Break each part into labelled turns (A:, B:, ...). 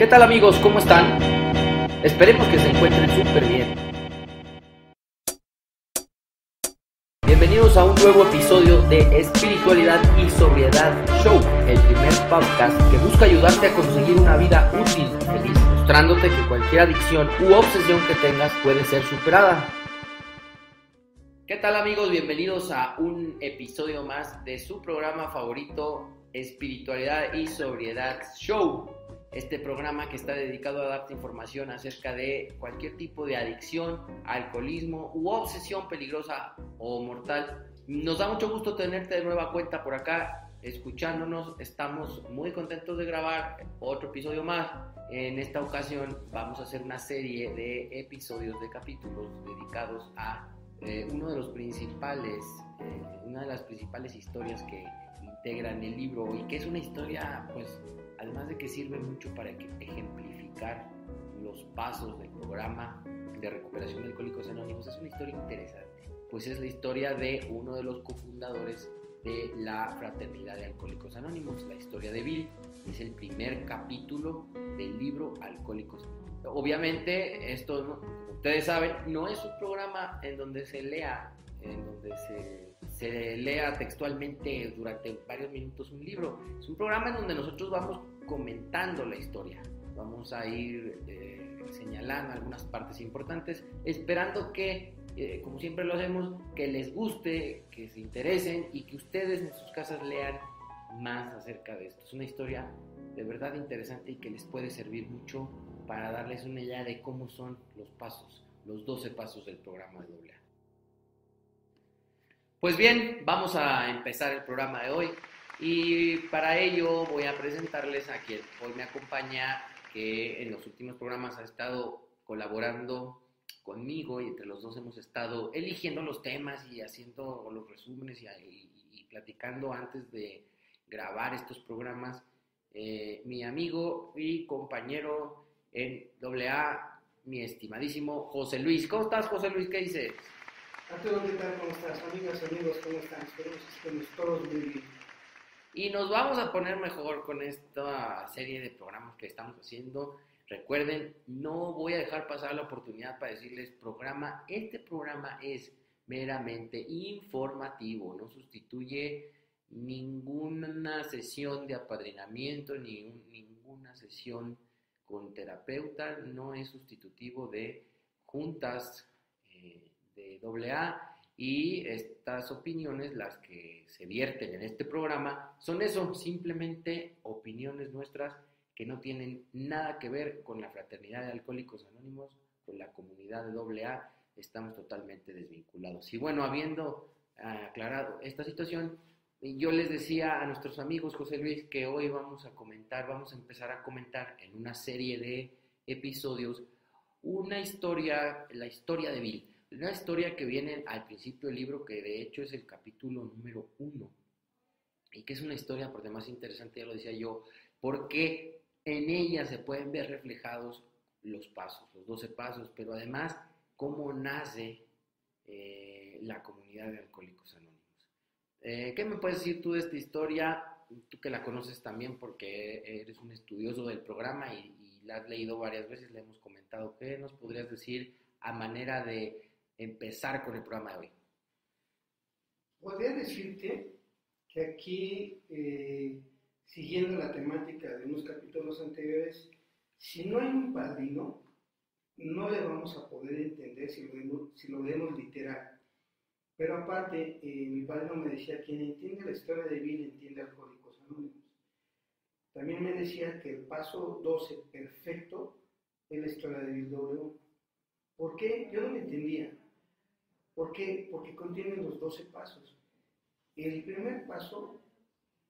A: ¿Qué tal amigos? ¿Cómo están? Esperemos que se encuentren súper bien. Bienvenidos a un nuevo episodio de Espiritualidad y Sobriedad Show, el primer podcast que busca ayudarte a conseguir una vida útil y feliz, mostrándote que cualquier adicción u obsesión que tengas puede ser superada. ¿Qué tal amigos? Bienvenidos a un episodio más de su programa favorito, Espiritualidad y Sobriedad Show este programa que está dedicado a darte información acerca de cualquier tipo de adicción, alcoholismo u obsesión peligrosa o mortal. Nos da mucho gusto tenerte de nueva cuenta por acá, escuchándonos. Estamos muy contentos de grabar otro episodio más. En esta ocasión vamos a hacer una serie de episodios, de capítulos dedicados a eh, uno de los principales, eh, una de las principales historias que integran el libro y que es una historia pues además de que sirve mucho para ejemplificar los pasos del programa de recuperación de alcohólicos anónimos, es una historia interesante, pues es la historia de uno de los cofundadores de la Fraternidad de Alcohólicos Anónimos, la historia de Bill, es el primer capítulo del libro Alcohólicos Anónimos. Obviamente, esto, ustedes saben, no es un programa en donde se lea, en donde se se lea textualmente durante varios minutos un libro. Es un programa en donde nosotros vamos comentando la historia. Vamos a ir eh, señalando algunas partes importantes, esperando que, eh, como siempre lo hacemos, que les guste, que se interesen y que ustedes en sus casas lean más acerca de esto. Es una historia de verdad interesante y que les puede servir mucho para darles una idea de cómo son los pasos, los 12 pasos del programa de AA. Pues bien, vamos a empezar el programa de hoy y para ello voy a presentarles a quien hoy me acompaña, que en los últimos programas ha estado colaborando conmigo y entre los dos hemos estado eligiendo los temas y haciendo los resúmenes y, platicando antes de grabar estos programas. Eh, mi amigo y compañero en AA, mi estimadísimo José Luis. ¿Cómo estás, José Luis? ¿Qué dices?
B: Arturo, ¿qué tal? ¿Cómo estás? Amigas, amigos, ¿cómo están? Esperemos que estemos todos muy bien.
A: Y nos vamos a poner mejor con esta serie de programas que estamos haciendo. Recuerden, no voy a dejar pasar la oportunidad para decirles programa. Este programa es meramente informativo, no sustituye ninguna sesión de apadrinamiento, ni ninguna sesión con terapeuta, no es sustitutivo de juntas eh, de AA y estas opiniones, las que se vierten en este programa, son eso, simplemente opiniones nuestras que no tienen nada que ver con la fraternidad de alcohólicos anónimos, con la comunidad de AA, estamos totalmente desvinculados. Y bueno, habiendo aclarado esta situación, yo les decía a nuestros amigos, José Luis, que hoy vamos a comentar, vamos a empezar a comentar en una serie de episodios una historia, la historia de Bill. Una historia que viene al principio del libro, que de hecho es el capítulo número uno, y que es una historia por demás interesante, ya lo decía yo, porque en ella se pueden ver reflejados los pasos, los 12 pasos, pero además cómo nace eh, la comunidad de alcohólicos anónimos. Eh, ¿Qué me puedes decir tú de esta historia? Tú que la conoces también porque eres un estudioso del programa y, y la has leído varias veces, le hemos comentado. ¿Qué nos podrías decir a manera de empezar con el programa de hoy?
B: Podría decirte que aquí, eh, siguiendo la temática de unos capítulos anteriores, si no hay un padrino, no le vamos a poder entender si lo vemos, si lo literal. Pero aparte, eh, mi padre me decía, quien entiende la historia de Bill entiende Alcohólicos Anónimos. También me decía que el paso 12 perfecto es la historia de Bill W. ¿Por qué? Yo no me entendía. ¿Por qué? Porque contiene los 12 pasos. El primer paso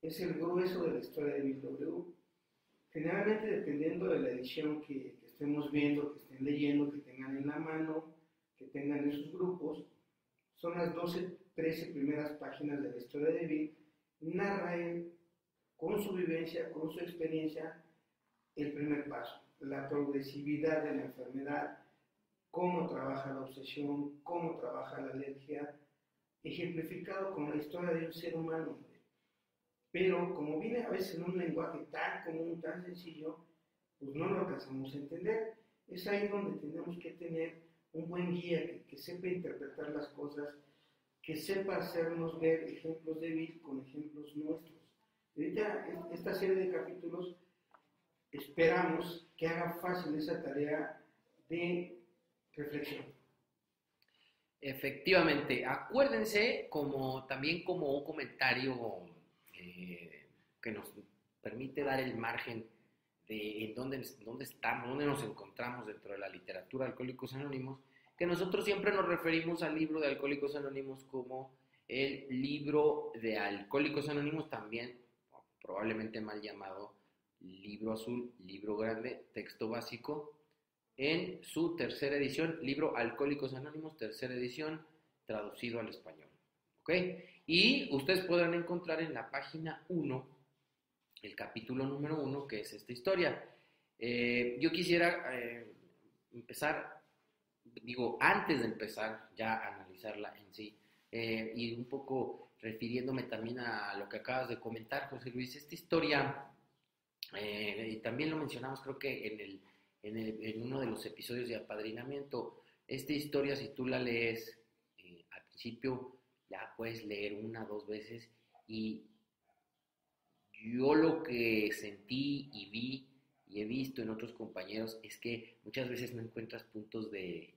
B: es el grueso de la historia de W. Generalmente, dependiendo de la edición que, estemos viendo, que estén leyendo, que tengan en la mano, que tengan en sus grupos, son las 12, 13 primeras páginas de la historia de Bill. Narra él, con su vivencia, con su experiencia, el primer paso, la progresividad de la enfermedad, cómo trabaja la obsesión, cómo trabaja la alergia, ejemplificado con la historia de un ser humano. Pero como viene a veces en un lenguaje tan común, tan sencillo, pues no lo alcanzamos a entender. Es ahí donde tenemos que tener un buen guía que, que sepa interpretar las cosas, que sepa hacernos ver ejemplos de vida con ejemplos nuestros. Ahorita esta serie de capítulos esperamos que haga fácil esa tarea de reflexión.
A: Efectivamente, acuérdense como también como un comentario eh, que nos permite dar el margen de en dónde, dónde estamos, dónde nos encontramos dentro de la literatura de Alcohólicos Anónimos, que nosotros siempre nos referimos al libro de Alcohólicos Anónimos como el libro de Alcohólicos Anónimos, también probablemente mal llamado libro azul, libro grande, texto básico, en su tercera edición, libro Alcohólicos Anónimos, tercera edición, traducido al español. ¿Ok? Y ustedes podrán encontrar en la página 1, el capítulo número 1, que es esta historia. Eh, yo quisiera eh, empezar, digo, antes de empezar ya a analizarla en sí, eh, y un poco refiriéndome también a lo que acabas de comentar, José Luis, esta historia, y también lo mencionamos creo que en el en, uno de los episodios de apadrinamiento. Esta historia, si tú la lees eh, al principio, la puedes leer una, dos veces y yo lo que sentí y vi y he visto en otros compañeros es que muchas veces no encuentras puntos de,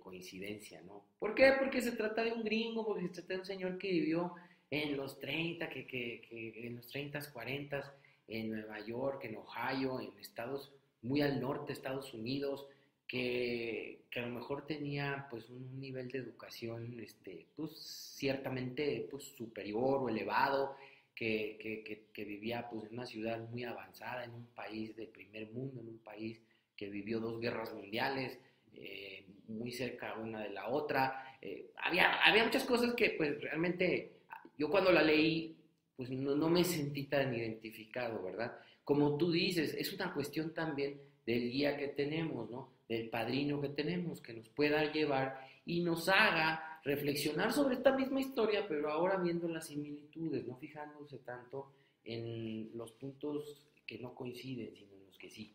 A: coincidencia, ¿no? ¿Por qué? Porque se trata de un gringo, porque se trata de un señor que vivió en los 30, que, que, que en los 30, 40, en Nueva York, en Ohio, en Estados muy al norte de Estados Unidos, que, que, a lo mejor tenía pues un nivel de educación este, pues ciertamente pues superior o elevado, que, que, que, vivía pues en una ciudad muy avanzada, en un país de primer mundo, en un país que vivió dos guerras mundiales, eh, muy cerca una de la otra. Eh, había, había muchas cosas que pues realmente yo cuando la leí pues no, no me sentí tan identificado, ¿verdad? Como tú dices, es una cuestión también del guía que tenemos, ¿no? Del padrino que tenemos, que nos pueda llevar y nos haga reflexionar sobre esta misma historia, pero ahora viendo las similitudes, no fijándose tanto en los puntos que no coinciden, sino en los que sí.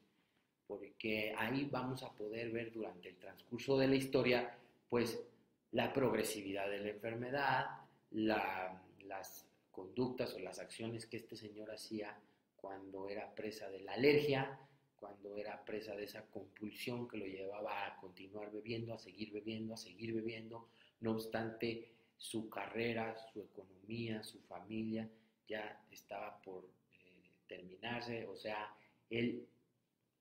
A: Porque ahí vamos a poder ver durante el transcurso de la historia, pues, la progresividad de la enfermedad, las conductas o las acciones que este señor hacía cuando era presa de la alergia, cuando era presa de esa compulsión que lo llevaba a continuar bebiendo, a seguir bebiendo, a seguir bebiendo, no obstante su carrera, su economía, su familia ya estaba por eh, terminarse, o sea, él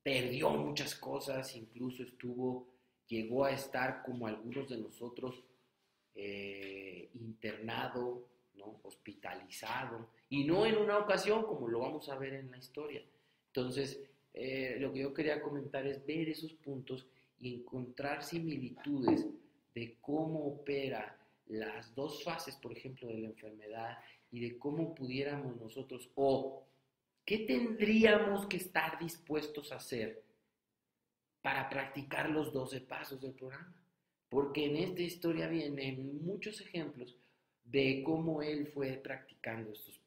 A: perdió muchas cosas, incluso estuvo, llegó a estar como algunos de nosotros eh, internado, hospitalizado, y no en una ocasión como lo vamos a ver en la historia. Entonces, eh, lo que yo quería comentar es ver esos puntos y encontrar similitudes de cómo opera las dos fases, por ejemplo, de la enfermedad y de cómo pudiéramos nosotros o qué tendríamos que estar dispuestos a hacer para practicar los 12 pasos del programa. Porque en esta historia vienen muchos ejemplos de cómo él fue practicando estos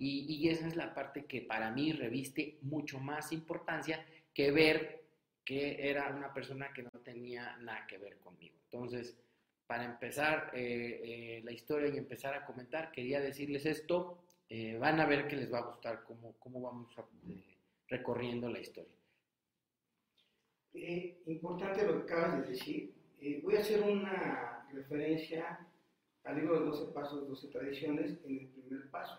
A: y, esa es la parte que para mí reviste mucho más importancia que ver que era una persona que no tenía nada que ver conmigo. Entonces, para empezar eh, eh, la historia y empezar a comentar, quería decirles esto. Eh, van a ver que les va a gustar cómo, cómo vamos recorriendo la historia.
B: importante lo que acabas de decir. voy a hacer una referencia al libro de 12 pasos, 12 tradiciones en el primer paso.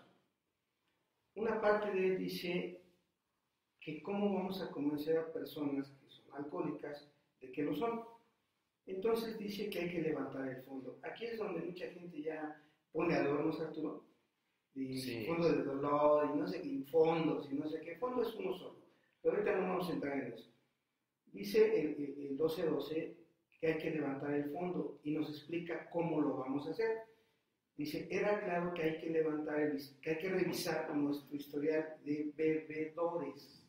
B: Una parte de él dice que cómo vamos a convencer a personas que son alcohólicas de que lo son. Entonces dice que hay que levantar el fondo. Aquí es donde mucha gente ya pone adornos, Arturo, y fondo de dolor, y no sé qué, fondos, y no sé qué. Fondo es uno solo. Pero ahorita no vamos a entrar en eso. Dice el, el 1212 que hay que levantar el fondo y nos explica cómo lo vamos a hacer. Dice, era claro que hay que levantar, el, que hay que revisar nuestro historial de bebedores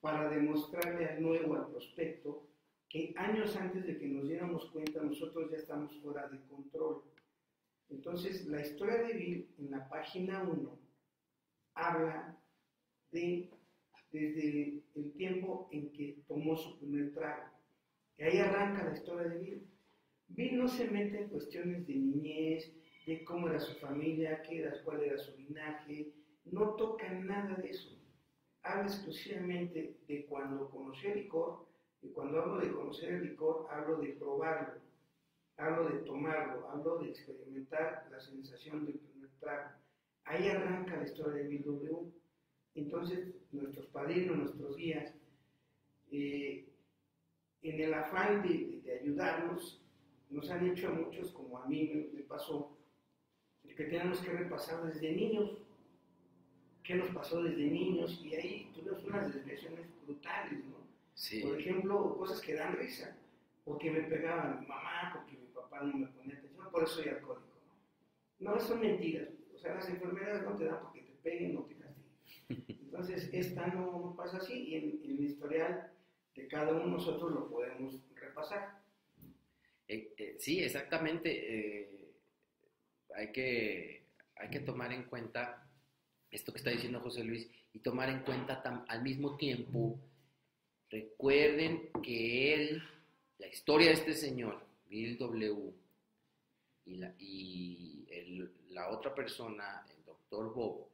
B: para demostrarle al nuevo, al prospecto, que años antes de que nos diéramos cuenta nosotros ya estamos fuera de control. Entonces, la historia de Bill en la página 1 habla de desde el tiempo en que tomó su primer trago. Ahí arranca la historia de Bill. Bill no se mete en cuestiones de niñez, de cómo era su familia, qué era, cuál era su linaje, no toca nada de eso. Habla exclusivamente de cuando conoció el licor, y cuando hablo de conocer el licor, hablo de probarlo, hablo de tomarlo, hablo de experimentar la sensación del primer trago. Ahí arranca la historia de Bill W. Entonces, nuestros padrinos, nuestros guías, eh, en el afán de, ayudarnos, nos han hecho a muchos, como a mí me, pasó, que tenemos que repasar desde niños, qué nos pasó desde niños, y ahí tuvimos unas desviaciones brutales, ¿no? Por ejemplo, cosas que dan risa, porque me pegaban mi mamá, porque mi papá no me ponía atención, por eso soy alcohólico. No, no son mentiras, o sea, las enfermedades no te dan porque te peguen o te castiguen. Entonces, esta no, pasa así, y en, en el historial cada uno de nosotros lo podemos repasar.
A: Eh, eh, sí, exactamente. Eh, hay, que, hay que tomar en cuenta esto que está diciendo José Luis y tomar en cuenta al mismo tiempo, recuerden que él, la historia de este señor, Bill W., y la, y la otra persona, el doctor Bob,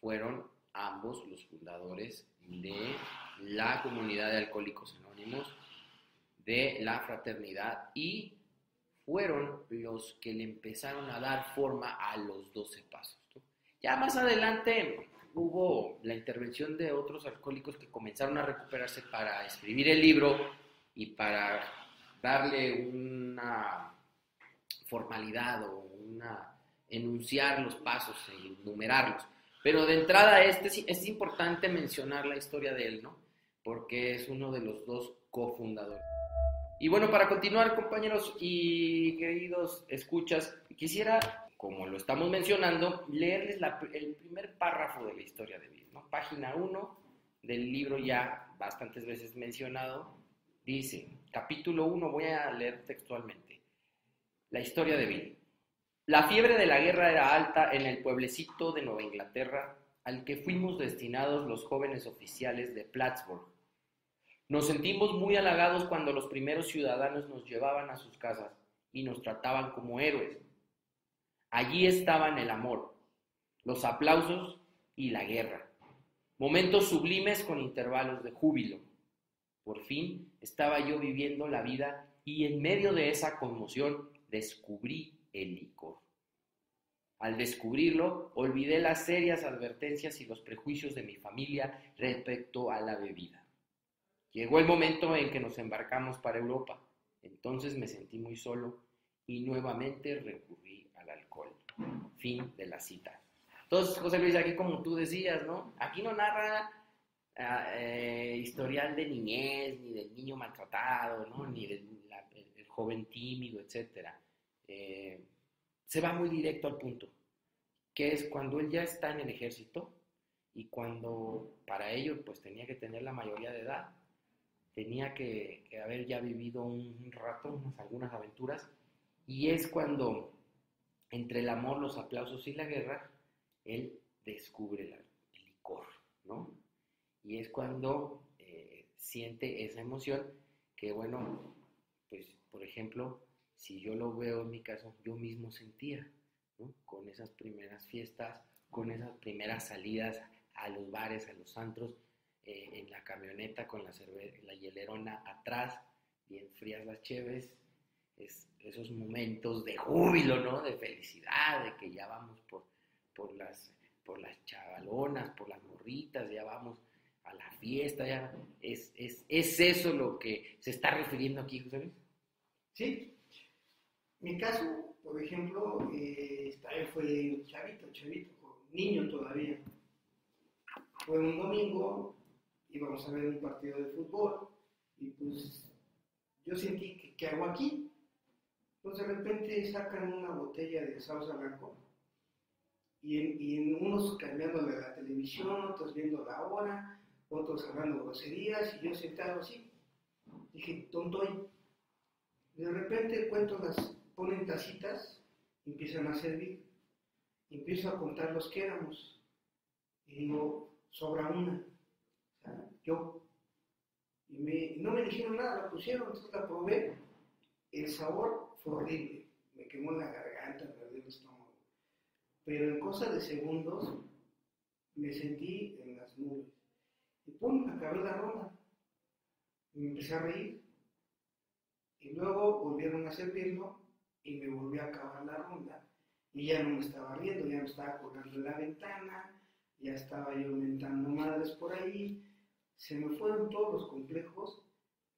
A: fueron ambos los fundadores de la comunidad de alcohólicos anónimos, de la fraternidad y fueron los que le empezaron a dar forma a los 12 pasos. Ya más adelante hubo la intervención de otros alcohólicos que comenzaron a recuperarse para escribir el libro y para darle una formalidad o una enunciar los pasos e enumerarlos. Pero de entrada este es importante mencionar la historia de él, ¿no? Porque es uno de los dos cofundadores. Y bueno, para continuar, compañeros y queridos escuchas, quisiera, como lo estamos mencionando, leerles el primer párrafo de la historia de Bill, ¿no? Página 1 del libro ya bastantes veces mencionado, dice, capítulo 1, voy a leer textualmente, la historia de Bill. La fiebre de la guerra era alta en el pueblecito de Nueva Inglaterra al que fuimos destinados los jóvenes oficiales de Plattsburgh. Nos sentimos muy halagados cuando los primeros ciudadanos nos llevaban a sus casas y nos trataban como héroes. Allí estaban el amor, los aplausos y la guerra. Momentos sublimes con intervalos de júbilo. Por fin estaba yo viviendo la vida y en medio de esa conmoción descubrí el licor. Al descubrirlo, olvidé las serias advertencias y los prejuicios de mi familia respecto a la bebida. Llegó el momento en que nos embarcamos para Europa. Entonces me sentí muy solo y nuevamente recurrí al alcohol. Fin de la cita. Entonces, José Luis, aquí como tú decías, ¿no? Aquí no narra ah, eh, historial de niñez, ni del niño maltratado, ¿no? Ni del joven tímido, etcétera. Eh, se va muy directo al punto, que es cuando él ya está en el ejército y cuando para ello pues tenía que tener la mayoría de edad, tenía que, haber ya vivido un rato, unas, algunas aventuras, y es cuando entre el amor, los aplausos y la guerra, él descubre el licor, ¿no? Y es cuando eh, siente esa emoción que, bueno, pues, por ejemplo, si yo lo veo en mi caso, yo mismo sentía, ¿no? Con esas primeras fiestas, con esas primeras salidas a los bares, a los antros, eh, en la camioneta con la, la hielerona atrás, bien frías las cheves, es, esos momentos de júbilo, ¿no? De felicidad, de que ya vamos por, por, las, por las chavalonas, por las morritas, ya vamos a la fiesta, ya es, es, es eso lo que se está refiriendo aquí, José Luis.
B: Sí, mi caso, por ejemplo, eh, fue chavito, chavito, niño todavía. Fue un domingo, íbamos a ver un partido de fútbol y pues yo sentí que, ¿qué hago aquí? Pues de repente sacan una botella de salsa blanco y en, y en unos cambiándole la televisión, otros viendo la hora, otros hablando groserías y yo sentado así. Dije, tontoy. De repente cuento las ponen tacitas, empiezan a servir, empiezo a contar los que éramos, y digo, sobra una, yo. Y me, no me dijeron nada, la pusieron, entonces la probé. El sabor fue horrible. Me quemó la garganta, me ardió el estómago. Pero en cosa de segundos me sentí en las nubes. Y pum, acabé la ronda. Me empecé a reír. Y luego volvieron a servirlo y me volví a acabar la ronda. Y ya no me estaba riendo, ya me estaba colgando en la ventana, ya estaba yo inventando madres por ahí. Se me fueron todos los complejos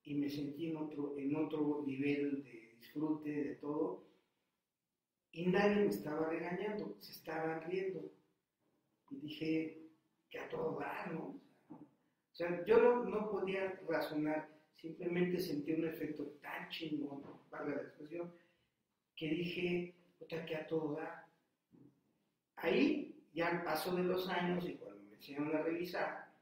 B: y me sentí en otro, en otro nivel de disfrute de todo. Y nadie me estaba regañando, se estaban riendo. Y dije, que a todo va, ¿no? O sea, yo no, no podía razonar, simplemente sentí un efecto tan chingón, valga la expresión, que dije, puta, que a todo da. Ahí ya pasó de los años y cuando me enseñaron a revisar,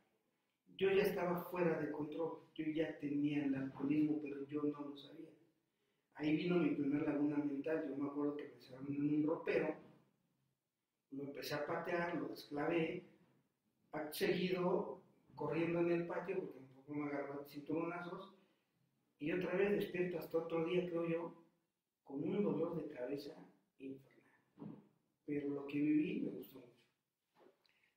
B: yo ya estaba fuera de control, yo ya tenía el alcoholismo, pero yo no lo sabía. Ahí vino mi primer laguna mental, yo me acuerdo que me cerraron en un ropero, lo empecé a patear, lo desclavé, seguido corriendo en el patio, porque un poco me agarró cinturonazos, y otra vez despierto hasta otro día, creo yo, con un dolor de cabeza infernal. Pero lo que viví me gustó mucho.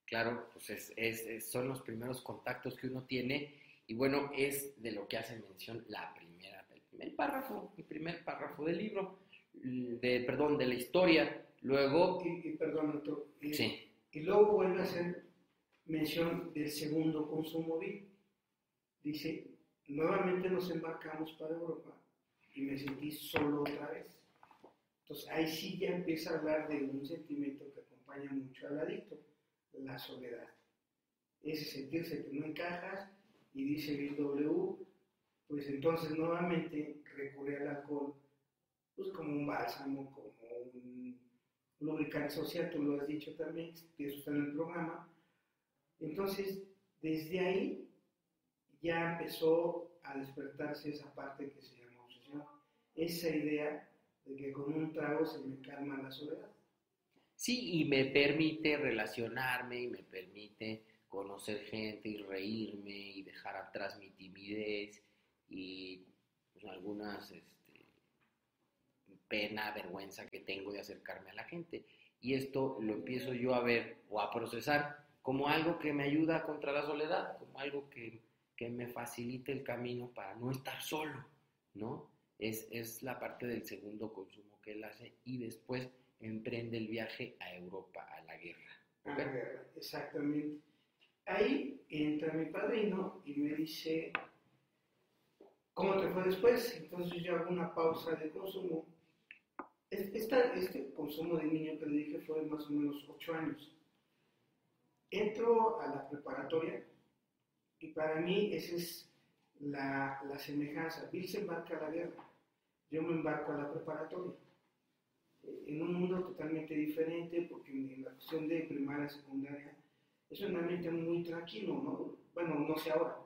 A: Claro, pues es, es, son los primeros contactos que uno tiene y bueno, es de lo que hace mención la primera, el primer párrafo, el primer párrafo del libro, de, perdón, de la historia. Luego...
B: Y, perdón, doctor. Y, sí. Y luego vuelve a hacer mención del segundo consumo. Dice, nuevamente nos embarcamos para Europa y me sentí solo otra vez. Entonces ahí sí ya empieza a hablar de un sentimiento que acompaña mucho al adicto, la soledad. Ese sentirse que no encajas y dice Bill W, pues entonces nuevamente recurre al alcohol pues como un bálsamo, como un lubricante social, tú lo has dicho también, que eso está en el programa. Entonces, desde ahí ya empezó a despertarse esa parte que se esa idea de que con un trago se me calma la soledad.
A: Sí, y me permite relacionarme y me permite conocer gente y reírme y dejar atrás mi timidez y pues, algunas este, pena, vergüenza que tengo de acercarme a la gente. Y esto lo empiezo yo a ver o a procesar como algo que me ayuda contra la soledad, como algo que, que me facilite el camino para no estar solo, ¿no? Es, la parte del segundo consumo que él hace y después emprende el viaje a Europa, a la guerra.
B: A la guerra, exactamente. Ahí entra mi padrino y me dice, ¿cómo te fue después? Entonces yo hago una pausa de consumo. este consumo de niño que le dije fue más o menos ocho años. Entro a la preparatoria y para mí esa es la, la semejanza. Bill se embarca a la guerra yo me embarco a la preparatoria. Eh, en un mundo totalmente diferente, porque en la cuestión de primaria, secundaria, es un ambiente muy tranquilo, ¿no? Bueno, no sé ahora,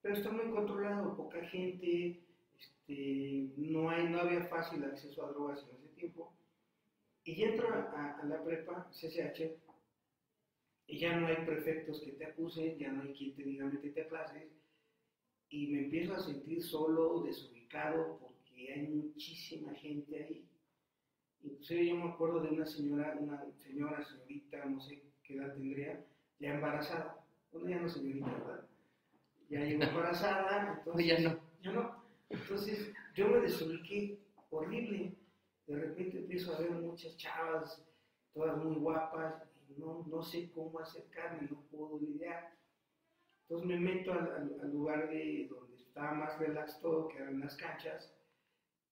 B: pero está muy controlado, poca gente, este, no, hay, no había fácil acceso a drogas en ese tiempo. Y entro a, a, la prepa, CCH, y ya no hay prefectos que te acusen, ya no hay quien te diga métete a clases, y me empiezo a sentir solo, desubicado, hay muchísima gente ahí. Inclusive yo me acuerdo de una señora, una señora, señorita, no sé qué edad tendría, ya embarazada. Bueno, ya no señorita, ¿verdad? Ya llegó embarazada, entonces...
A: ya no.
B: Ya no. Entonces yo me desubiqué horrible. De repente empiezo a ver muchas chavas, todas muy guapas, y no, no sé cómo acercarme, no puedo lidiar. Entonces me meto al, al lugar de donde estaba más relax todo, que eran las canchas,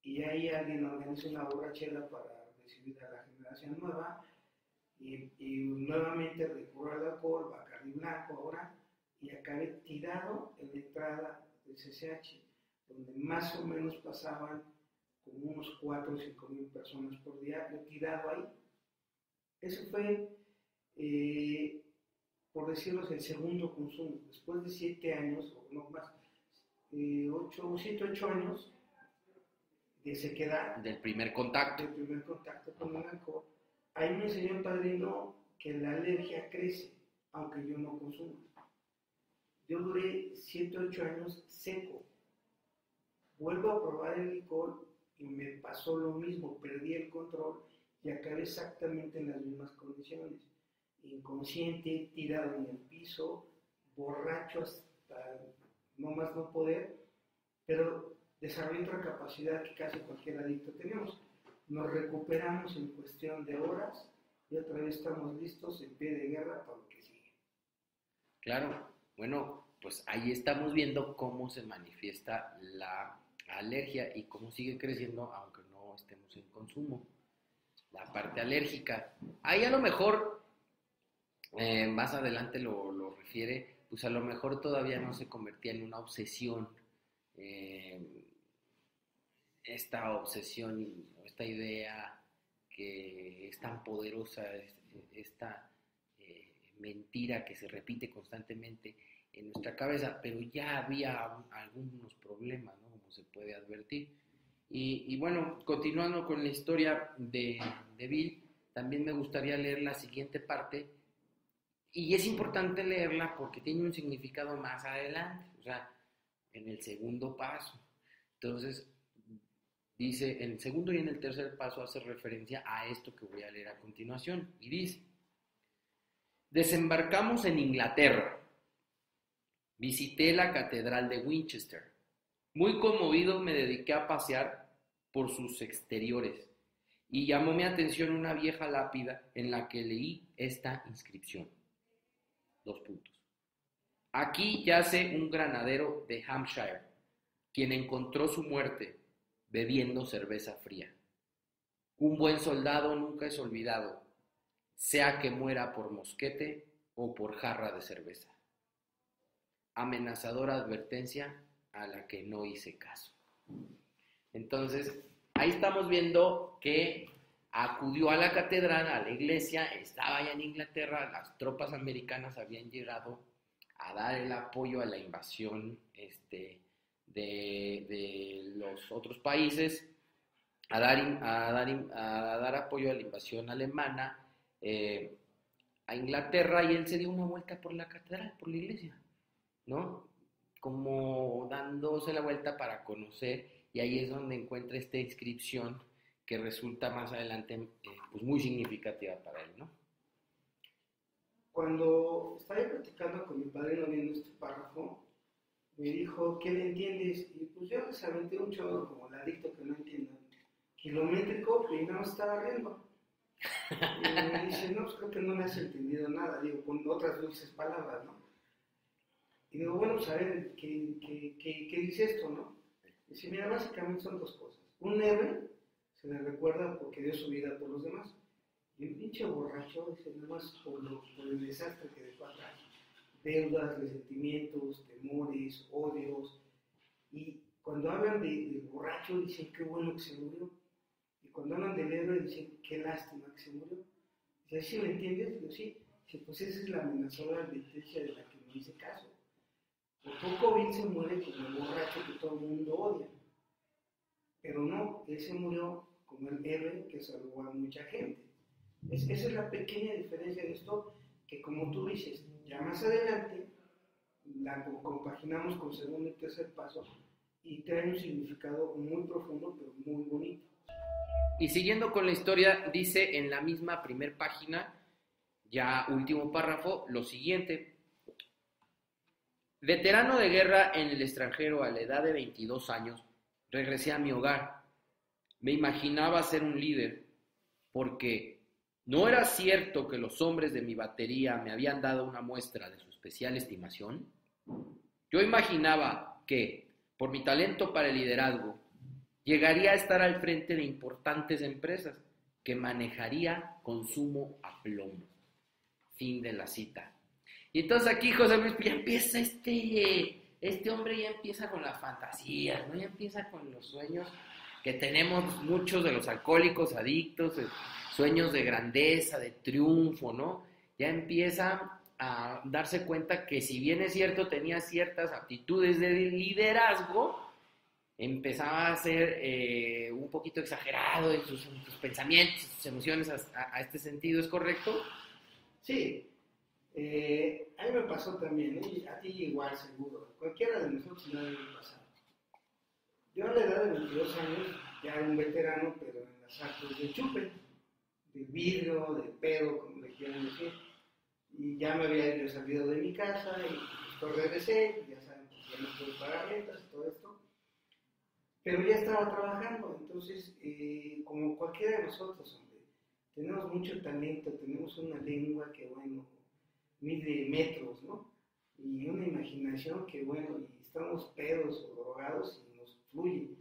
B: y ahí alguien organiza una borrachera para recibir a la generación nueva y, nuevamente recurre al alcohol, Bacardi Blanco ahora, y acabé tirado en la entrada del CCH, donde más o menos pasaban como unos 4 o 5 mil personas por día, yo tirado ahí. Eso fue, eh, por decirlo, el segundo consumo. Después de 7 años, o no más, 8, 7, 8 años, de sequedad.
A: Del primer contacto.
B: Del primer contacto con el alcohol. Ahí me enseñó el padrino que la alergia crece, aunque yo no consumo. yo duré 7, 8 años seco. Vuelvo a probar el licor y me pasó lo mismo, perdí el control y acabé exactamente en las mismas condiciones. Inconsciente, tirado en el piso, borracho hasta no más no poder, pero desarrollé otra capacidad que casi cualquier adicto tenemos. Nos recuperamos en cuestión de horas y otra vez estamos listos en pie de guerra para lo que sigue.
A: Claro, bueno, pues ahí estamos viendo cómo se manifiesta la alergia y cómo sigue creciendo aunque no estemos en consumo. La parte alérgica. Ahí a lo mejor, eh, más adelante lo, lo, refiere, pues a lo mejor todavía no se convertía en una obsesión. Eh, esta obsesión, esta idea que es tan poderosa, esta eh, mentira que se repite constantemente en nuestra cabeza, pero ya había algunos problemas. Como se puede advertir. Y, bueno, continuando con la historia de, de, Bill, también me gustaría leer la siguiente parte. Y es importante leerla porque tiene un significado más adelante, o sea, en el segundo paso. Entonces, dice, en el segundo y en el tercer paso hace referencia a esto que voy a leer a continuación. Y dice, desembarcamos en Inglaterra Visité la Catedral de Winchester. Muy conmovido me dediqué a pasear por sus exteriores y llamó mi atención una vieja lápida en la que leí esta inscripción. Dos puntos. Aquí yace un granadero de Hampshire, quien encontró su muerte bebiendo cerveza fría. Un buen soldado nunca es olvidado, sea que muera por mosquete o por jarra de cerveza amenazadora advertencia a la que no hice caso. Entonces, ahí estamos viendo que acudió a la catedral, a la iglesia, estaba allá en Inglaterra, las tropas americanas habían llegado a dar el apoyo a la invasión este, de, los otros países, a dar, a dar, a dar apoyo a la invasión alemana eh, a Inglaterra y él se dio una vuelta por la catedral, por la iglesia. ¿no? Como dándose la vuelta para conocer y ahí es donde encuentra esta inscripción que resulta más adelante eh, pues muy significativa para él, ¿no?
B: Cuando estaba platicando con mi padre viendo este párrafo, me dijo, ¿qué le entiendes? Y pues yo les aventé un chorro como el que no entiendo, kilométrico, y no estaba riendo. Y me dice, no, pues creo que no le has entendido nada, digo, con otras dulces palabras, ¿no? Y digo, bueno, pues a ver, ¿qué, qué, qué, dice esto, no? Dice, mira, básicamente son dos cosas. Un héroe se le recuerda porque dio su vida por los demás. Y un pinche borracho dice, nada más por, por el desastre que dejó atrás. Deudas, resentimientos, temores, odios. Y cuando hablan de, del borracho dicen, qué bueno que se murió. Y cuando hablan del héroe dicen, qué lástima que se murió. ¿sí me entiendes? Digo, sí. Pues esa es la amenazadora advertencia de la que no hice caso. Por poco Bill se muere como el borracho que todo el mundo odia. Pero no, él se murió como el héroe que salvó a mucha gente. esa es la pequeña diferencia de esto, que como tú dices, ya más adelante la compaginamos con segundo y tercer paso y trae un significado muy profundo, pero muy bonito.
A: Y siguiendo con la historia, dice en la misma primer página, ya último párrafo, lo siguiente, Veterano de guerra en el extranjero a la edad de 22 años, regresé a mi hogar. Me imaginaba ser un líder, porque ¿no era cierto que los hombres de mi batería me habían dado una muestra de su especial estimación? Yo imaginaba que, por mi talento para el liderazgo, llegaría a estar al frente de importantes empresas que manejaría consumo a plomo. Fin de la cita. Y entonces aquí José Luis ya empieza este, este hombre ya empieza con las fantasías, ¿no? Ya empieza con los sueños que tenemos muchos de los alcohólicos adictos, sueños de grandeza, de triunfo, ¿no? Ya empieza a darse cuenta que si bien es cierto tenía ciertas aptitudes de liderazgo, empezaba a ser eh, un poquito exagerado en sus, pensamientos, sus emociones a, a, este sentido, ¿es correcto?
B: Sí, Eh, a mí me pasó también, ¿eh? a ti igual seguro, cualquiera de nosotros no debe pasar. Yo a la edad de 22 años, ya era un veterano, pero en las artes de chupe, de vidrio, de pedo, como le quieran decir, y ya me había yo salido de mi casa y después regresé, ya saben, pues ya no pude pagar rentas y todo esto, pero ya estaba trabajando, entonces, eh, como cualquiera de nosotros, hombre, tenemos mucho talento, tenemos una lengua que, bueno, mide metros, ¿no? Y una imaginación que, bueno, y estamos pedos o drogados y fluye.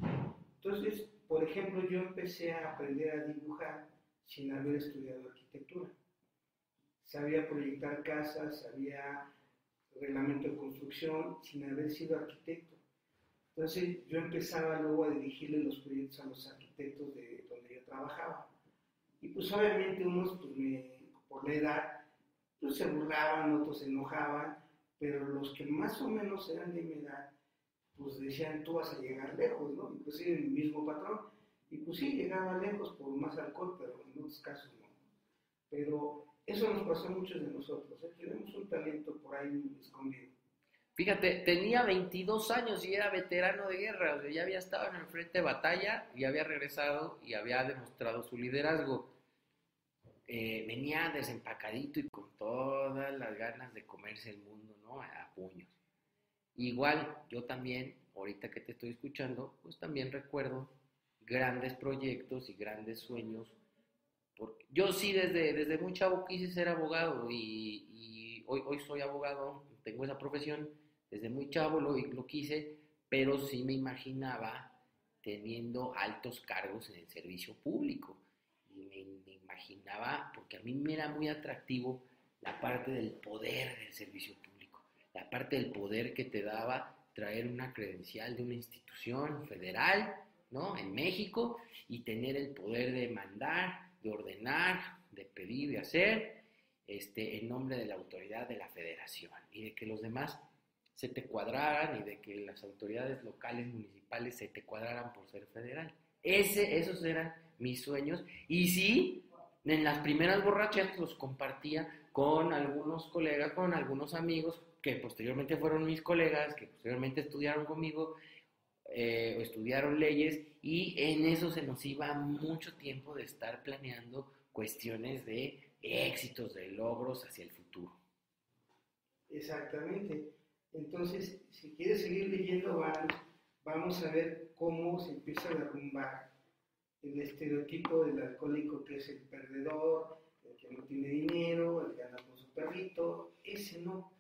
B: Entonces, por ejemplo, yo empecé a aprender a dibujar sin haber estudiado arquitectura. Sabía proyectar casas, sabía reglamento de construcción sin haber sido arquitecto. Entonces yo empezaba luego a dirigirle los proyectos a los arquitectos de donde yo trabajaba. Y pues obviamente unos, pues me, por la edad, pues se burlaban, otros se enojaban, pero los que más o menos eran de mi edad, pues decían, tú vas a llegar lejos, ¿no? Inclusive el mismo patrón. Y pues sí, llegaba lejos por más alcohol, pero en otros casos no. Pero eso nos pasó a muchos de nosotros, ¿eh? tenemos un talento por ahí escondido.
A: Fíjate, tenía 22 años y era veterano de guerra, o sea, ya había estado en el frente de batalla y había regresado y había demostrado su liderazgo. Eh, venía desempacadito y con todas las ganas de comerse el mundo, ¿no? A puños. Igual, yo también, ahorita que te estoy escuchando, pues también recuerdo grandes proyectos y grandes sueños. Porque yo sí, desde, desde muy chavo quise ser abogado y, hoy, hoy soy abogado, tengo esa profesión, desde muy chavo lo, lo quise, pero sí me imaginaba teniendo altos cargos en el servicio público me, imaginaba, porque a mí me era muy atractivo la parte del poder del servicio la parte del poder que te daba traer una credencial de una institución federal, ¿no? En México y tener el poder de mandar, de ordenar, de pedir, de hacer, este, en nombre de la autoridad de la federación y de que los demás se te cuadraran y de que las autoridades locales, municipales se te cuadraran por ser federal. Ese, esos eran mis sueños. Y sí, en las primeras borracheras los compartía con algunos colegas, con algunos amigos que posteriormente fueron mis colegas, que posteriormente estudiaron conmigo, eh, estudiaron leyes y en eso se nos iba mucho tiempo de estar planeando cuestiones de éxitos, de logros hacia el futuro.
B: Exactamente. Entonces, si quieres seguir leyendo, vamos a ver cómo se empieza a derrumbar el estereotipo del alcohólico que es el perdedor, el que no tiene dinero, el que anda con su perrito, ese no.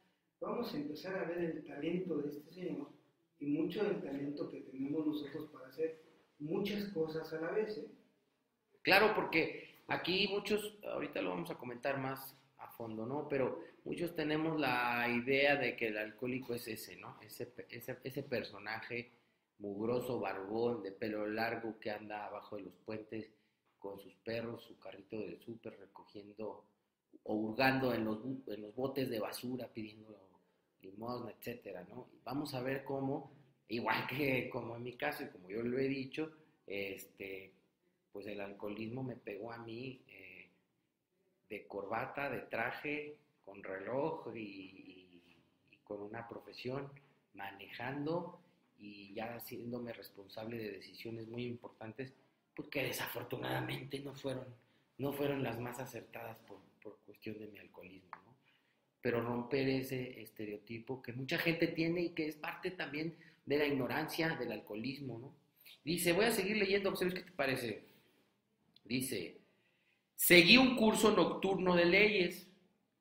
B: Vamos a empezar a ver el talento de este señor y mucho del talento que tenemos nosotros para hacer muchas cosas a la vez. ¿eh?
A: Claro, porque aquí muchos, ahorita lo vamos a comentar más a fondo, ¿no? Pero muchos tenemos la idea de que el alcohólico es ese, ¿no? Ese, ese, ese personaje mugroso, barbón, de pelo largo, que anda abajo de los puentes con sus perros, su carrito del súper recogiendo o hurgando en los, en los botes de basura pidiendo limosna, etcétera, ¿no? Vamos a ver cómo, igual que como en mi caso y como yo lo he dicho, este, pues el alcoholismo me pegó a mí eh, de corbata, de traje, con reloj y, con una profesión, manejando y ya haciéndome responsable de decisiones muy importantes, porque pues desafortunadamente no fueron, no fueron las más acertadas por, por cuestión de mi alcoholismo, ¿no? Pero romper ese estereotipo que mucha gente tiene y que es parte también de la ignorancia del alcoholismo, ¿no? Dice, voy a seguir leyendo, ¿sabes qué te parece? Dice, seguí un curso nocturno de leyes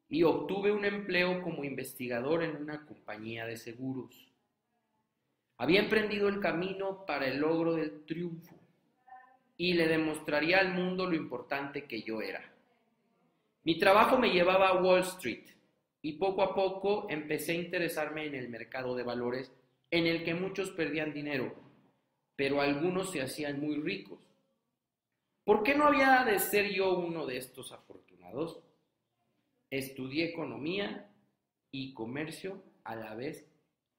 A: y obtuve un empleo como investigador en una compañía de seguros. Había emprendido el camino para el logro del triunfo y le demostraría al mundo lo importante que yo era. Mi trabajo me llevaba a Wall Street y poco a poco empecé a interesarme en el mercado de valores en el que muchos perdían dinero, pero algunos se hacían muy ricos. ¿Por qué no había de ser yo uno de estos afortunados? Estudié economía y comercio a la vez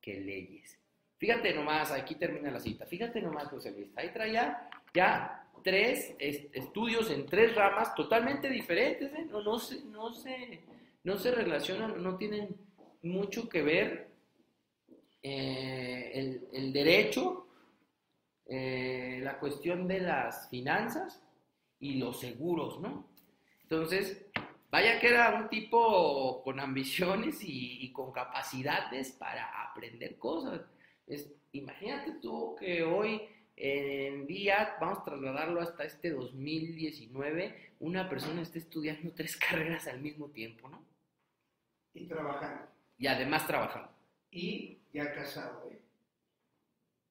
A: que leyes. Fíjate nomás, aquí termina la cita. Fíjate nomás, José Luis. Ahí traía ya tres estudios en tres ramas totalmente diferentes. ¿eh? No, no, se, no, se, no se relacionan, no tienen mucho que ver eh, el, derecho, eh, la cuestión de las finanzas y los seguros, ¿no? Entonces, vaya que era un tipo con ambiciones y, con capacidades para aprender cosas. Imagínate tú que hoy en día, vamos a trasladarlo hasta este 2019, una persona esté estudiando tres carreras al mismo tiempo, ¿no?
B: Y trabajando.
A: Y además trabajando.
B: Y ya casado, ¿eh?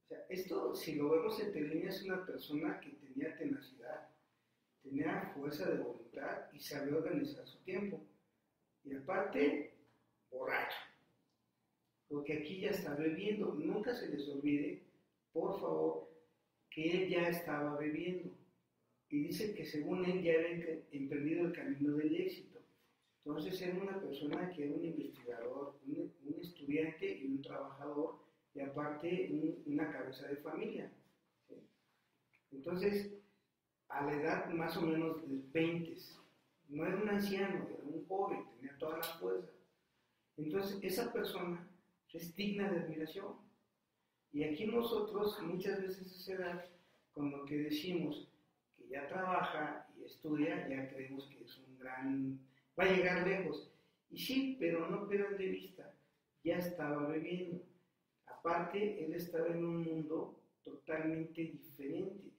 B: O sea, esto, si lo vemos en línea, es una persona que tenía tenacidad, tenía fuerza de voluntad y sabía organizar su tiempo. Y aparte, borracho. Porque aquí ya está bebiendo. Nunca se les olvide, por favor, que él ya estaba bebiendo. Y dice que según él ya había emprendido el camino del éxito. Entonces era una persona que era un investigador, un, estudiante y un trabajador, y aparte una cabeza de familia. Entonces, a la edad más o menos de 20, no era un anciano, era un joven, tenía todas las fuerzas. Entonces, esa persona es digna de admiración. Y aquí nosotros muchas veces esa edad, con lo que decimos, que ya trabaja y estudia, ya creemos que es un gran, va a llegar lejos. Y sí, pero no pierdan de vista, ya estaba bebiendo. Aparte, él estaba en un mundo totalmente diferente,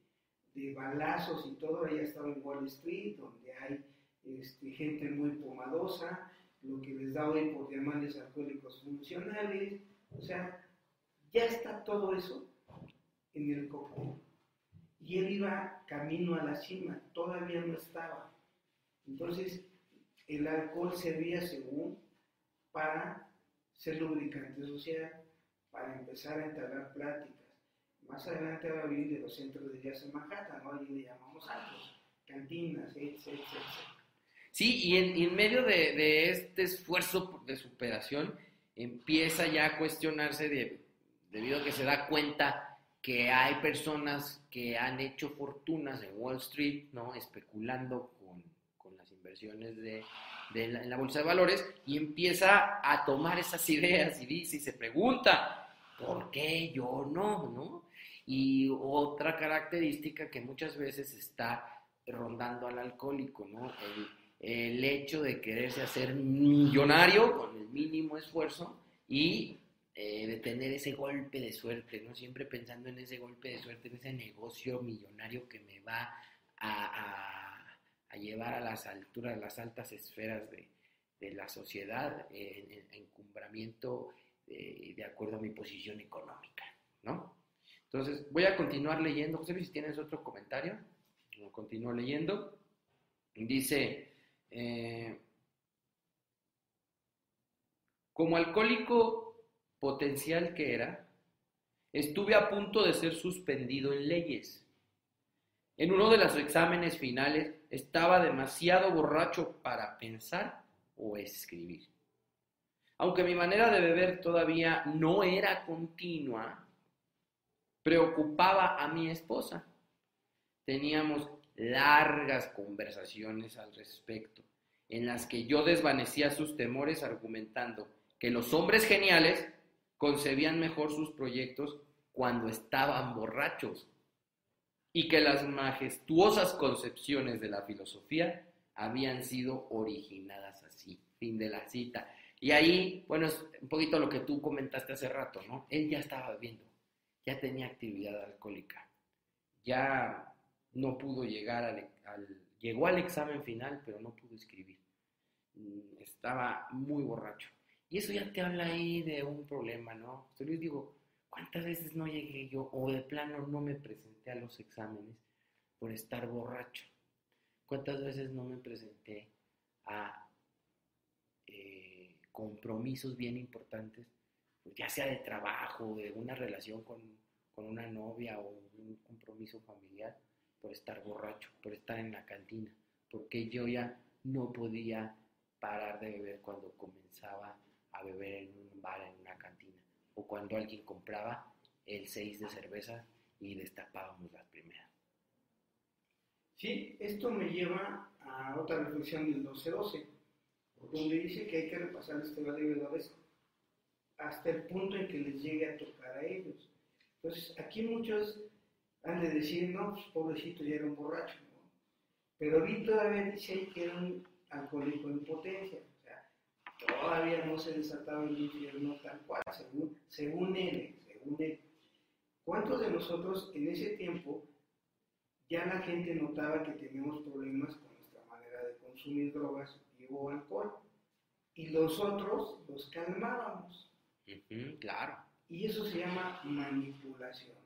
B: de balazos y todo, ya estaba en Wall Street, donde hay este, gente muy pomadosa, lo que les da hoy por llamarles alcohólicos funcionales, o sea, ya está todo eso en el cóctel. Y él iba camino a la cima, todavía no estaba. Entonces, el alcohol servía según para ser lubricante social, para empezar a entablar pláticas. Más adelante va a vivir de los centros de jazz en Manhattan, ¿no? Allí le llamamos altos, cantinas, etc,
A: Sí, y en, medio de, de, este esfuerzo de superación, empieza ya a cuestionarse de debido a que se da cuenta que hay personas que han hecho fortunas en Wall Street, ¿no? Especulando con, con las inversiones de, de la, en la bolsa de valores y empieza a tomar esas ideas y dice y se pregunta, ¿por qué yo no? ¿no? Y otra característica que muchas veces está rondando al alcohólico, ¿no? El, el hecho de quererse hacer millonario con el mínimo esfuerzo y eh, de tener ese golpe de suerte, ¿no? Siempre pensando en ese golpe de suerte, en ese negocio millonario que me va a, llevar a las alturas, a las altas esferas de, la sociedad, en, encumbramiento eh, de acuerdo a mi posición económica, ¿no? Entonces, voy a continuar leyendo. José Luis, si tienes otro comentario, continúo leyendo. Dice, eh, como alcohólico potencial que era, estuve a punto de ser suspendido en leyes. En uno de los exámenes finales estaba demasiado borracho para pensar o escribir. Aunque mi manera de beber todavía no era continua, preocupaba a mi esposa. Teníamos largas conversaciones al respecto, en las que yo desvanecía sus temores argumentando que los hombres geniales concebían mejor sus proyectos cuando estaban borrachos y que las majestuosas concepciones de la filosofía habían sido originadas así. Fin de la cita. Y ahí, bueno, es un poquito lo que tú comentaste hace rato, ¿no? Él ya estaba bebiendo, ya tenía actividad alcohólica, ya no pudo llegar al, al llegó al examen final, pero no pudo escribir. Mm, estaba muy borracho. Y eso ya te habla ahí de un problema, ¿no? Yo les digo, ¿cuántas veces no llegué yo o de plano no me presenté a los exámenes por estar borracho? ¿Cuántas veces no me presenté a eh, compromisos bien importantes, pues ya sea de trabajo, de una relación con, con una novia o un compromiso familiar, por estar borracho, por estar en la cantina? Porque yo ya no podía parar de beber cuando comenzaba a beber en un bar, en una cantina, o cuando alguien compraba el 6 de cerveza y destapábamos las primeras.
B: Sí, esto me lleva a otra reflexión del 12-12. donde dice que hay que repasar la historia de bebedores hasta el punto en que les llegue a tocar a ellos. Entonces, aquí muchos han de decir, no, pues pobrecito, ya era un borracho, ¿no? Pero vi todavía dice que era un alcohólico en potencia, todavía no se desataba el infierno tal cual, según, según él, según él. ¿Cuántos de nosotros en ese tiempo ya la gente notaba que teníamos problemas con nuestra manera de consumir drogas o alcohol? Y los otros los calmábamos.
A: claro.
B: Y eso se llama manipulación.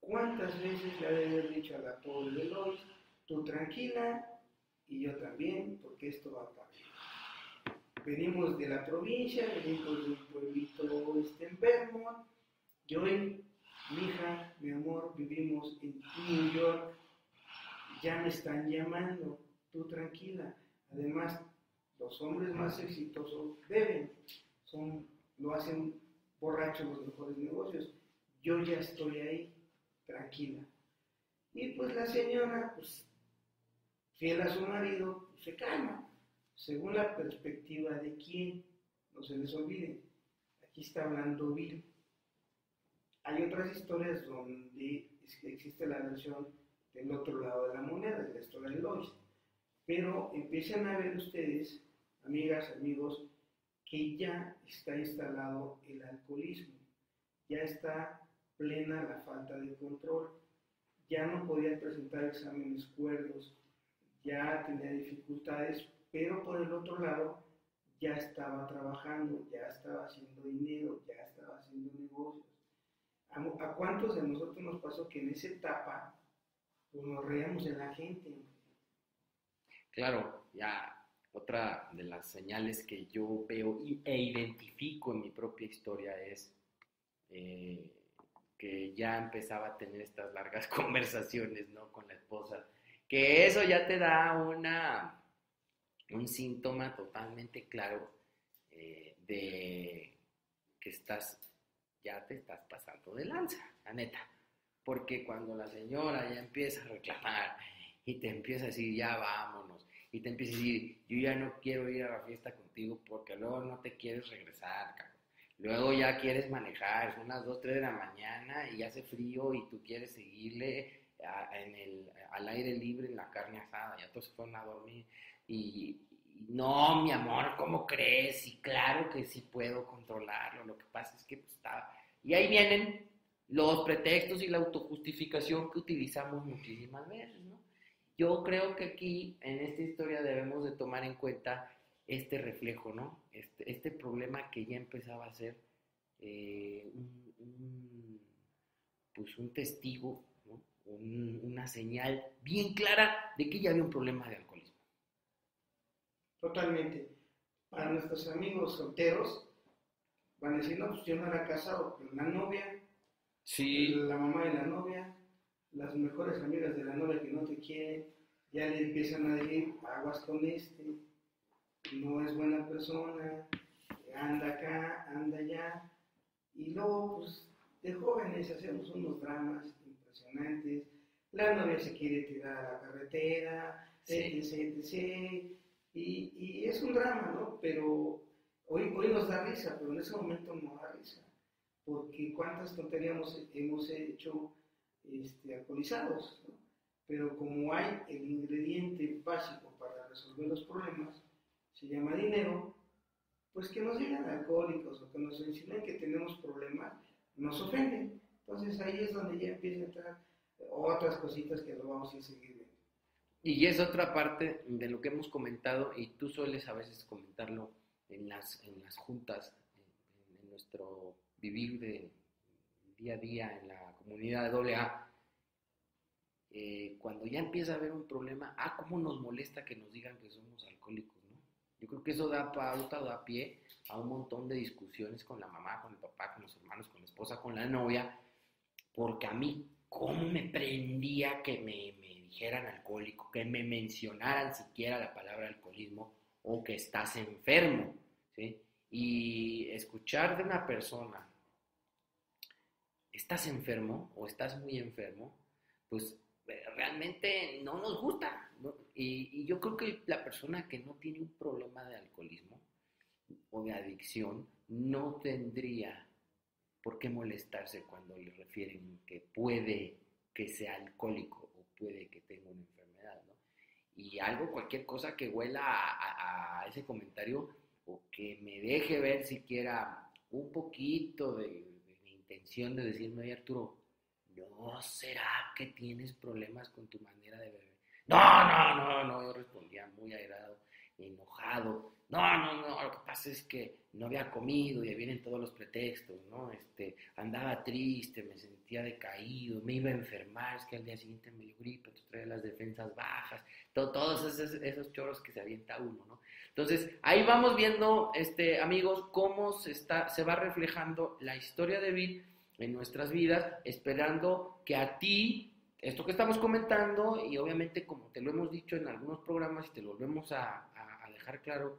B: ¿Cuántas veces le había dicho a la pobre Lois, tú tranquila y yo también, porque esto va a? Venimos de la provincia, venimos de un pueblito este, enfermo, y hoy, mi hija, mi amor, vivimos en New York, ya me están llamando, tú tranquila. Además, los hombres más exitosos beben, son, lo hacen borrachos los mejores negocios. Yo ya estoy ahí, tranquila. Y pues la señora, pues, fiel a su marido, pues, se calma, según la perspectiva de quién, no se les olvide. Aquí está hablando Bill. Hay otras historias donde existe la versión del otro lado de la moneda, de la historia de Lois. Pero empiezan a ver ustedes, amigas, amigos, que ya está instalado el alcoholismo, ya está plena la falta de control, ya no podía presentar exámenes cuerdos, ya tenía dificultades, pero por el otro lado ya estaba trabajando, ya estaba haciendo dinero, ya estaba haciendo negocios. ¿A, cuántos de nosotros nos pasó que en esa etapa pues, nos reíamos de la gente?
A: Claro, ya otra de las señales que yo veo e identifico en mi propia historia es eh, que ya empezaba a tener estas largas conversaciones ¿no? con la esposa, que eso ya te da una, un síntoma totalmente claro eh, de que estás, ya te estás pasando de lanza, la neta. Porque cuando la señora ya empieza a reclamar y te empieza a decir, ya vámonos, y te empieza a decir, yo ya no quiero ir a la fiesta contigo porque luego no te quieres regresar, cabrón. Luego ya quieres manejar, son las 2, 3 de la mañana y hace frío y tú quieres seguirle en el, al aire libre en la carne asada, ya todos se fueron a dormir. Y, no, mi amor, ¿cómo crees? Y claro que sí puedo controlarlo, lo que pasa es que pues, está... Y ahí vienen los pretextos y la autojustificación que utilizamos muchísimas veces, ¿no? Yo creo que aquí, en esta historia, debemos de tomar en cuenta este reflejo, ¿no? Este, este problema que ya empezaba a ser eh, un, pues un testigo, una señal bien clara de que ya había un problema de alcoholismo.
B: Totalmente. Para nuestros amigos solteros, van a decir, no, pues yo no era casado, pero la novia,
A: sí.
B: la mamá de la novia, las mejores amigas de la novia que no te quieren, ya le empiezan a decir, aguas con este, no es buena persona, anda acá, anda allá. Y luego, pues, de jóvenes hacemos unos dramas impresionantes. La novia se quiere tirar a la carretera, etc, etc. Y, es un drama, ¿no? Pero hoy, hoy nos da risa, pero en ese momento no da risa. Porque cuántas tonterías hemos, hecho este, alcoholizados, ¿no? Pero como hay el ingrediente básico para resolver los problemas, se llama dinero, pues que nos digan alcohólicos o que nos enseñen que tenemos problemas, nos ofenden. Entonces ahí es donde ya empiezan a entrar otras cositas que lo vamos a seguir.
A: Y es otra parte de lo que hemos comentado, y tú sueles a veces comentarlo en las, en las juntas, en, nuestro vivir de día a día en la comunidad de AA, eh, cuando ya empieza a haber un problema, ah, cómo nos molesta que nos digan que somos alcohólicos, ¿no? Yo creo que eso da pauta, da pie a un montón de discusiones con la mamá, con el papá, con los hermanos, con la esposa, con la novia, porque a mí, ¿cómo me prendía que me, me dijeran alcohólico, que me mencionaran siquiera la palabra alcoholismo o que estás enfermo. Y escuchar de una persona, estás enfermo o estás muy enfermo, pues realmente no nos gusta. Y, yo creo que la persona que no tiene un problema de alcoholismo o de adicción no tendría por qué molestarse cuando le refieren que puede que sea alcohólico puede que tenga una enfermedad, ¿no? Y algo, cualquier cosa que huela a, ese comentario o que me deje ver siquiera un poquito de, de intención de decirme, oye Arturo, ¿no será que tienes problemas con tu manera de beber? No, no, no, no, yo respondía muy airado, enojado, no, no, no, lo que pasa es que no había comido y vienen todos los pretextos, ¿no? Este, andaba triste, me sentía decaído, me iba a enfermar, es que al día siguiente me dio gripe, entonces traía las defensas bajas, todos esos, esos choros que se avienta uno, ¿no? Entonces, ahí vamos viendo, este, amigos, cómo se, está, se va reflejando la historia de Bill en nuestras vidas, esperando que a ti, esto que estamos comentando, y obviamente como te lo hemos dicho en algunos programas y te lo volvemos a dejar claro,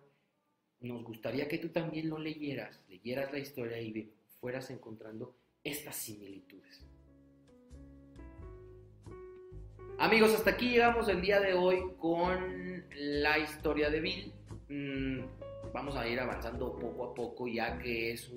A: nos gustaría que tú también lo leyeras, leyeras la historia y fueras encontrando estas similitudes. Amigos, hasta aquí llegamos el día de hoy con la historia de Bill. Mm, vamos a ir avanzando poco a poco ya que es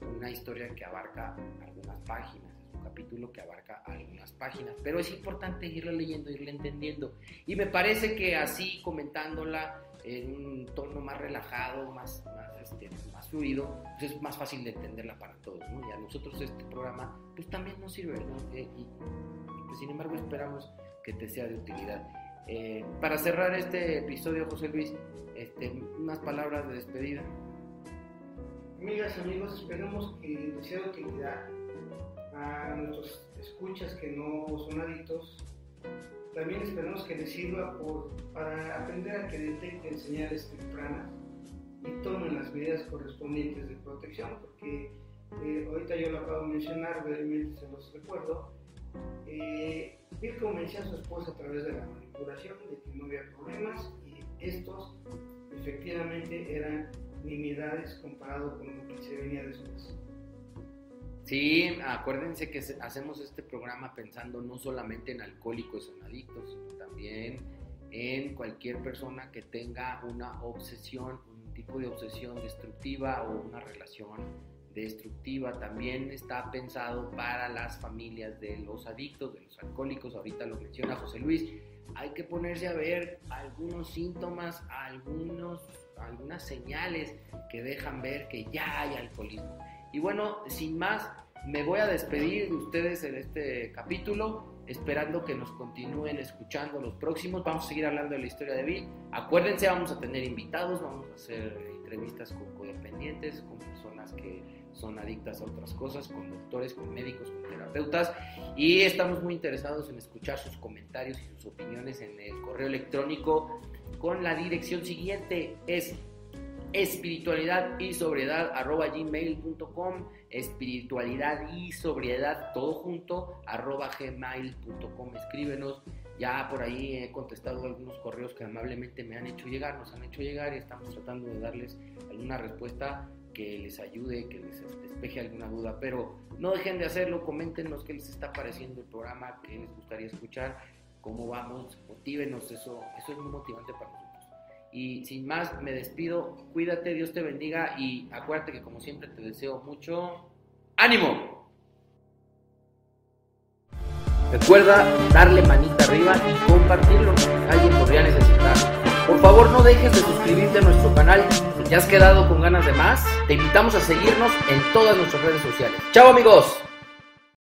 A: una historia que abarca algunas páginas, es un capítulo que abarca algunas páginas, pero es importante irla leyendo, irla entendiendo. Y me parece que así comentándola en un tono más relajado, más, más, este, más fluido, pues es más fácil de entenderla para todos, ¿no? Y a nosotros este programa, pues también nos sirve, ¿no? Eh, y, pues, sin embargo esperamos que te sea de utilidad. Eh, para cerrar este episodio, José Luis, este, unas palabras de despedida.
B: Amigas, amigos, esperemos que les sea de utilidad a nuestros escuchas que no son adictos también esperamos que les sirva para aprender a que detecten señales tempranas y tomen las medidas correspondientes de protección, porque eh, ahorita yo lo acabo de mencionar, brevemente se los recuerdo. Eh, Bill convenció a su esposa a través de la manipulación de que no había problemas y estos efectivamente eran nimiedades comparado con lo que se venía después.
A: Sí, acuérdense que hacemos este programa pensando no solamente en alcohólicos o en adictos, sino también en cualquier persona que tenga una obsesión, un tipo de obsesión destructiva o una relación destructiva. También está pensado para las familias de los adictos, de los alcohólicos. Ahorita lo menciona José Luis. Hay que ponerse a ver algunos síntomas, algunos, algunas señales que dejan ver que ya hay alcoholismo y bueno, sin más, me voy a despedir de ustedes en este capítulo, esperando que nos continúen escuchando los próximos. Vamos a seguir hablando de la historia de Bill. Acuérdense, vamos a tener invitados, vamos a hacer entrevistas con codependientes, con personas que son adictas a otras cosas, con doctores, con médicos, con terapeutas. Y estamos muy interesados en escuchar sus comentarios y sus opiniones en el correo electrónico con la dirección siguiente. Es espiritualidad y sobriedad arroba gmail.com espiritualidad y sobriedad todo junto arroba gmail.com escríbenos. Ya por ahí he contestado algunos correos que amablemente me han hecho llegar nos han hecho llegar y estamos tratando de darles alguna respuesta que les ayude que les despeje alguna duda. Pero no dejen de hacerlo coméntenos qué les está pareciendo el programa qué les gustaría escuchar cómo vamos motívenos eso eso es muy motivante para nosotros y sin más, me despido. Cuídate, Dios te bendiga y acuérdate que como siempre te deseo mucho ánimo. Recuerda darle manita arriba y compartirlo. Alguien podría necesitar. Por favor, no dejes de suscribirte a nuestro canal. Si te has quedado con ganas de más, te invitamos a seguirnos en todas nuestras redes sociales. ¡Chao, amigos!